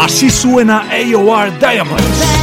Así suena AOR Diamonds.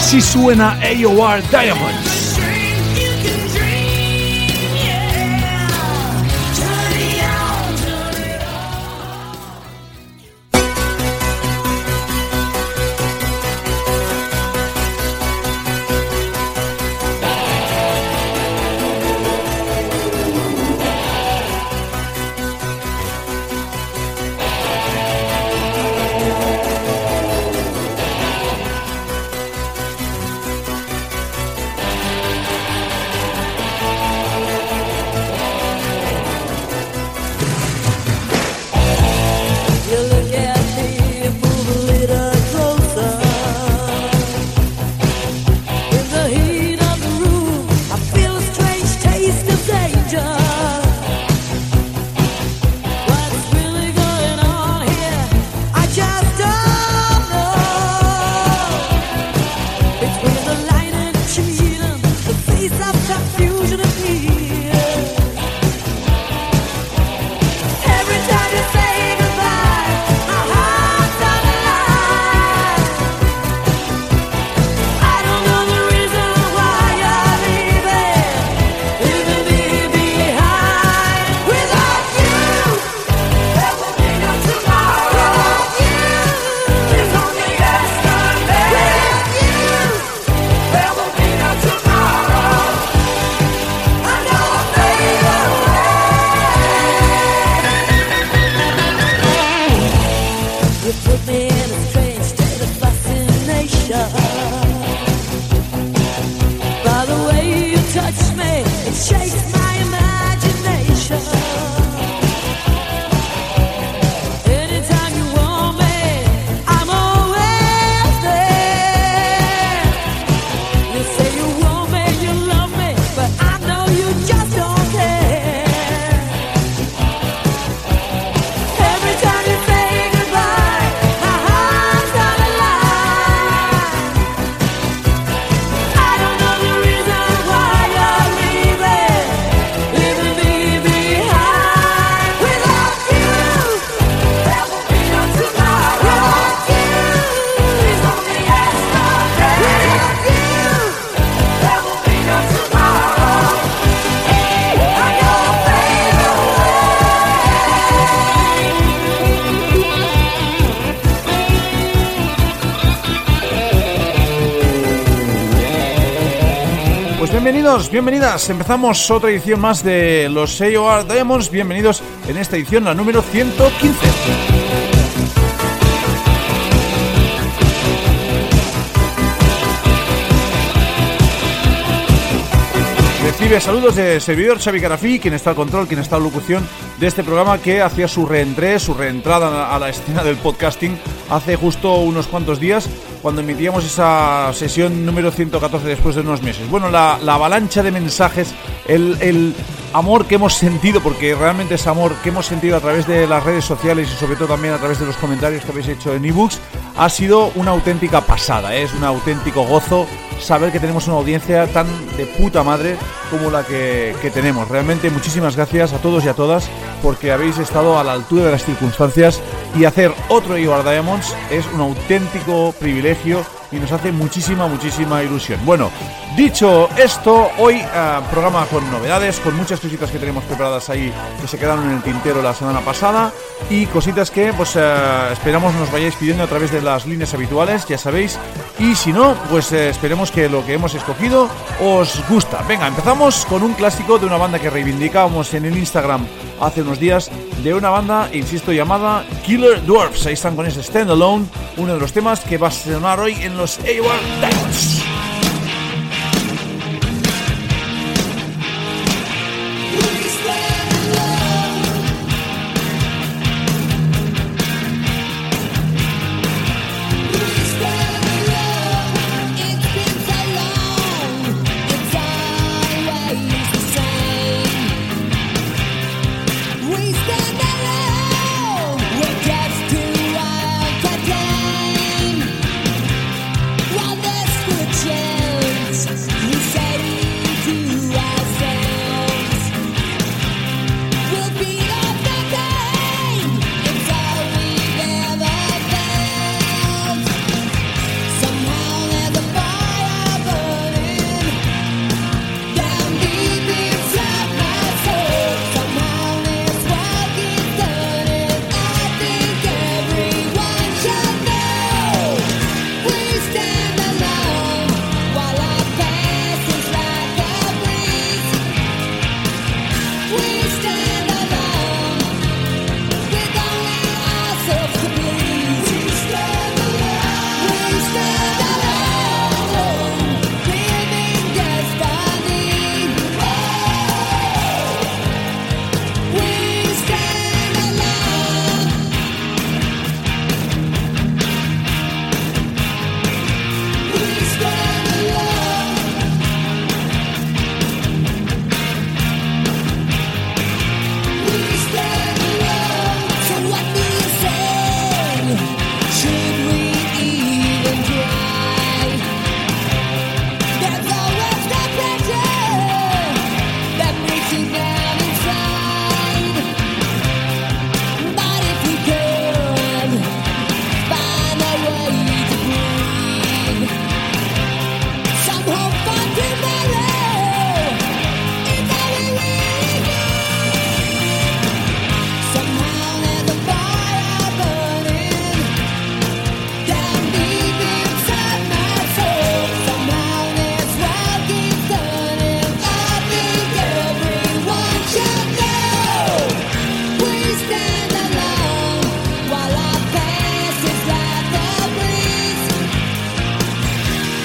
Así suena AOR Diamonds. By the way you touch me, it shakes my imagination. Bienvenidos, bienvenidas. Empezamos otra edición más de los AOR Diamonds. Bienvenidos en esta edición, la número 115. Recibe saludos de servidor Xavi Carafí, quien está al control, quien está a locución de este programa que hacía su reentré, su reentrada a la escena del podcasting hace justo unos cuantos días cuando emitíamos esa sesión número 114 después de unos meses. Bueno, la, avalancha de mensajes, el, amor que hemos sentido, porque realmente es amor que hemos sentido a través de las redes sociales y sobre todo también a través de los comentarios que habéis hecho en ebooks, ha sido una auténtica pasada, ¿eh? es un auténtico gozo saber que tenemos una audiencia tan de puta madre como la que, tenemos. Realmente muchísimas gracias a todos y a todas porque habéis estado a la altura de las circunstancias y hacer otro Ibar Diamonds es un auténtico privilegio y nos hace muchísima, muchísima ilusión. Bueno, dicho esto, hoy eh, programa con novedades, con muchas cositas que tenemos preparadas ahí que se quedaron en el tintero la semana pasada y cositas que pues eh, esperamos nos vayáis pidiendo a través de las líneas habituales, ya sabéis, y si no, pues eh, esperemos que lo que hemos escogido os gusta. Venga, empezamos con un clásico de una banda que reivindicábamos en el Instagram hace unos días de una banda, insisto, llamada Killer Dwarfs. Ahí están con ese Standalone, uno de los temas que va a sonar hoy en los A-War Diamonds.